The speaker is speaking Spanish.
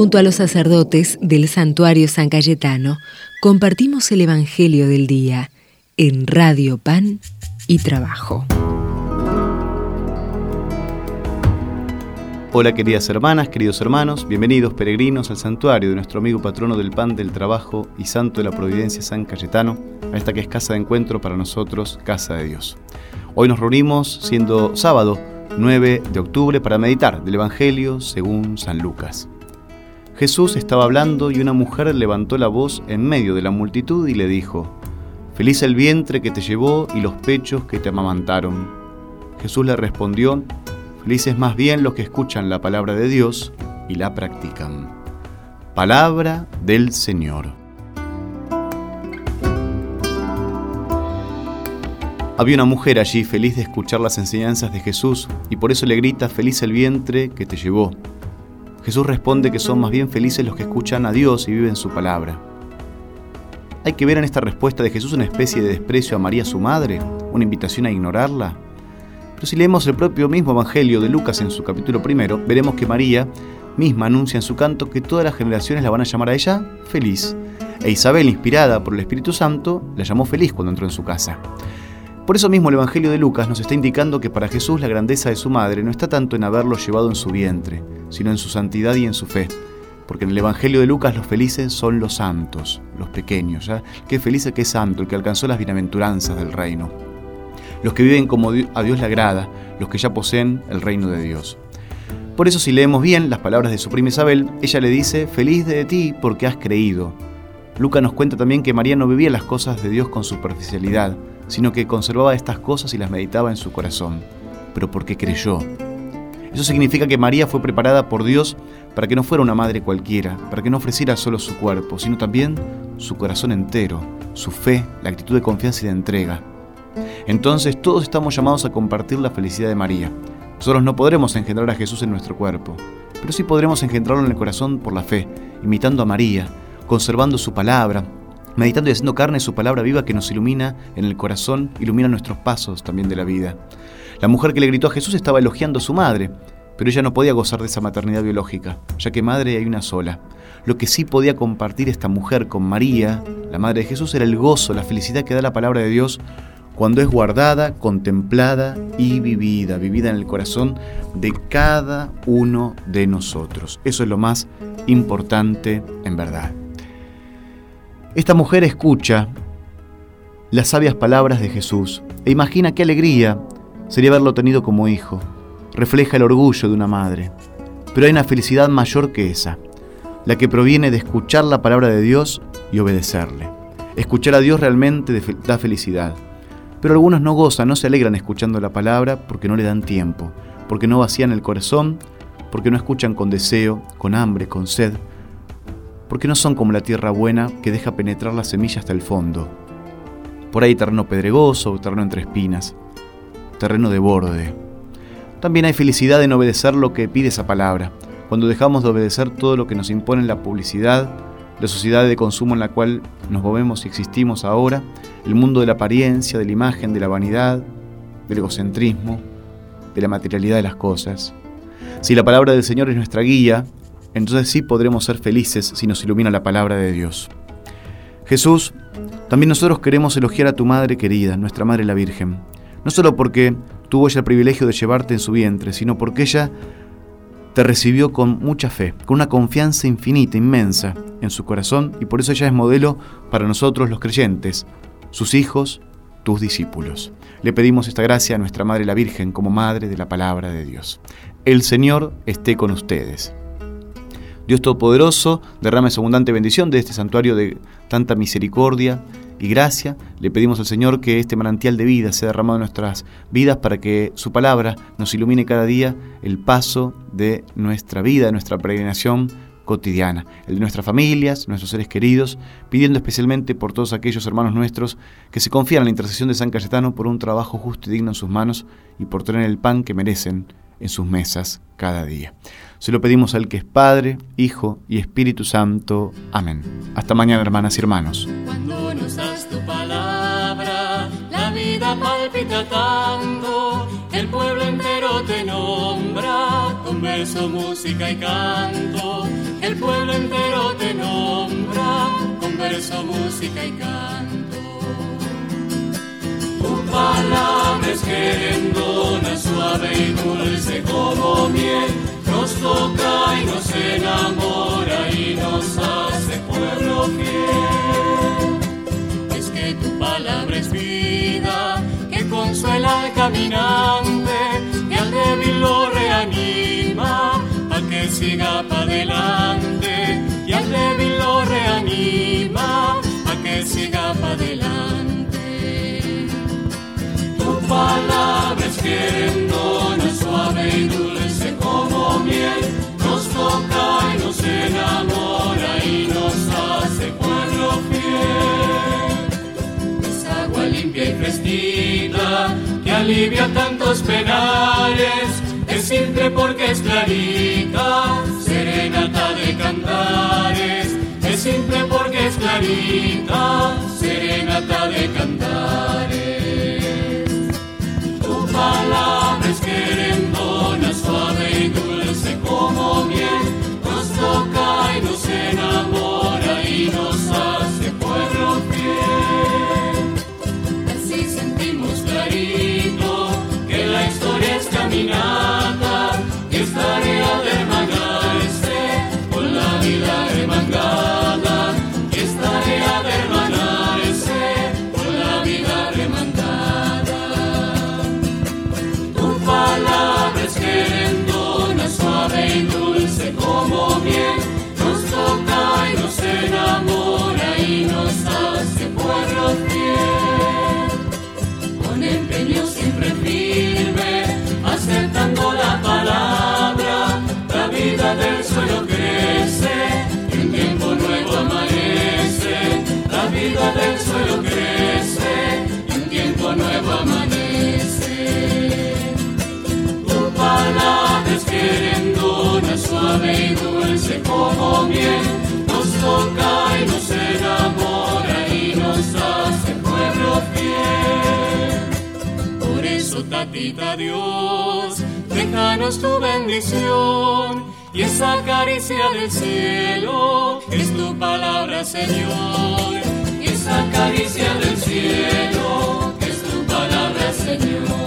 Junto a los sacerdotes del santuario San Cayetano, compartimos el Evangelio del Día en Radio Pan y Trabajo. Hola queridas hermanas, queridos hermanos, bienvenidos peregrinos al santuario de nuestro amigo patrono del pan del trabajo y santo de la providencia San Cayetano, a esta que es casa de encuentro para nosotros, casa de Dios. Hoy nos reunimos siendo sábado 9 de octubre para meditar del Evangelio según San Lucas. Jesús estaba hablando y una mujer levantó la voz en medio de la multitud y le dijo, Feliz el vientre que te llevó y los pechos que te amamantaron. Jesús le respondió, Felices más bien los que escuchan la palabra de Dios y la practican. Palabra del Señor. Había una mujer allí feliz de escuchar las enseñanzas de Jesús y por eso le grita, feliz el vientre que te llevó. Jesús responde que son más bien felices los que escuchan a Dios y viven su palabra. Hay que ver en esta respuesta de Jesús una especie de desprecio a María su madre, una invitación a ignorarla. Pero si leemos el propio mismo Evangelio de Lucas en su capítulo primero, veremos que María misma anuncia en su canto que todas las generaciones la van a llamar a ella feliz. E Isabel, inspirada por el Espíritu Santo, la llamó feliz cuando entró en su casa. Por eso mismo el Evangelio de Lucas nos está indicando que para Jesús la grandeza de su madre no está tanto en haberlo llevado en su vientre, sino en su santidad y en su fe. Porque en el Evangelio de Lucas los felices son los santos, los pequeños. ¿ya? Qué feliz el que es santo, el que alcanzó las bienaventuranzas del reino. Los que viven como a Dios le agrada, los que ya poseen el reino de Dios. Por eso si leemos bien las palabras de su prima Isabel, ella le dice, feliz de ti porque has creído. Lucas nos cuenta también que María no vivía las cosas de Dios con superficialidad, sino que conservaba estas cosas y las meditaba en su corazón, pero porque creyó. Eso significa que María fue preparada por Dios para que no fuera una madre cualquiera, para que no ofreciera solo su cuerpo, sino también su corazón entero, su fe, la actitud de confianza y de entrega. Entonces todos estamos llamados a compartir la felicidad de María. Nosotros no podremos engendrar a Jesús en nuestro cuerpo, pero sí podremos engendrarlo en el corazón por la fe, imitando a María, conservando su palabra, meditando y haciendo carne su palabra viva que nos ilumina en el corazón, ilumina nuestros pasos también de la vida. La mujer que le gritó a Jesús estaba elogiando a su madre, pero ella no podía gozar de esa maternidad biológica, ya que madre hay una sola. Lo que sí podía compartir esta mujer con María, la madre de Jesús, era el gozo, la felicidad que da la palabra de Dios cuando es guardada, contemplada y vivida, vivida en el corazón de cada uno de nosotros. Eso es lo más importante en verdad. Esta mujer escucha las sabias palabras de Jesús e imagina qué alegría sería haberlo tenido como hijo. Refleja el orgullo de una madre. Pero hay una felicidad mayor que esa, la que proviene de escuchar la palabra de Dios y obedecerle. Escuchar a Dios realmente da felicidad. Pero algunos no gozan, no se alegran escuchando la palabra porque no le dan tiempo, porque no vacían el corazón, porque no escuchan con deseo, con hambre, con sed, porque no son como la tierra buena que deja penetrar la semilla hasta el fondo. Por ahí terreno pedregoso, terreno entre espinas, terreno de borde. También hay felicidad en obedecer lo que pide esa palabra, cuando dejamos de obedecer todo lo que nos impone la publicidad, la sociedad de consumo en la cual nos movemos y existimos ahora, el mundo de la apariencia, de la imagen, de la vanidad, del egocentrismo, de la materialidad de las cosas. Si la palabra del Señor es nuestra guía, entonces sí podremos ser felices si nos ilumina la palabra de Dios. Jesús, también nosotros queremos elogiar a tu Madre querida, nuestra Madre la Virgen, no solo porque tuvo ella el privilegio de llevarte en su vientre, sino porque ella te recibió con mucha fe, con una confianza infinita, inmensa en su corazón, y por eso ella es modelo para nosotros los creyentes, sus hijos, tus discípulos. Le pedimos esta gracia a nuestra Madre la Virgen como Madre de la Palabra de Dios. El Señor esté con ustedes. Dios Todopoderoso, derrame su abundante bendición de este santuario de tanta misericordia y gracia. Le pedimos al Señor que este manantial de vida sea derramado en nuestras vidas para que su palabra nos ilumine cada día el paso de nuestra vida, de nuestra peregrinación cotidiana, el de nuestras familias, nuestros seres queridos, pidiendo especialmente por todos aquellos hermanos nuestros que se confían en la intercesión de San Cayetano por un trabajo justo y digno en sus manos y por tener el pan que merecen en sus mesas cada día. Se lo pedimos al que es Padre, Hijo y Espíritu Santo. Amén. Hasta mañana, hermanas y hermanos. Cuando nos das tu palabra, la vida palpita tanto, el pueblo entero te nombra, verso, música y canto. El pueblo entero te nombra con verso, música y canto. Es querendona, suave y dulce como miel. Nos toca y nos enamora y nos hace pueblo fiel. Es que tu palabra es vida, que consuela al caminante y al débil lo reanima, para que siga para adelante y al débil lo reanima, suave y dulce como miel, nos toca y nos enamora y nos hace pueblo fiel. Es agua limpia y fresquita que alivia tantos penales, es simple porque es clarita, serenata de cantares, es simple porque es clarita, serenata de cantares. Sentimos clarito que la historia es caminata y dulce como miel, nos toca y nos enamora y nos hace pueblo fiel. Por eso, tatita Dios, déjanos tu bendición y esa caricia del cielo es tu palabra, Señor. Y esa caricia del cielo es tu palabra, Señor.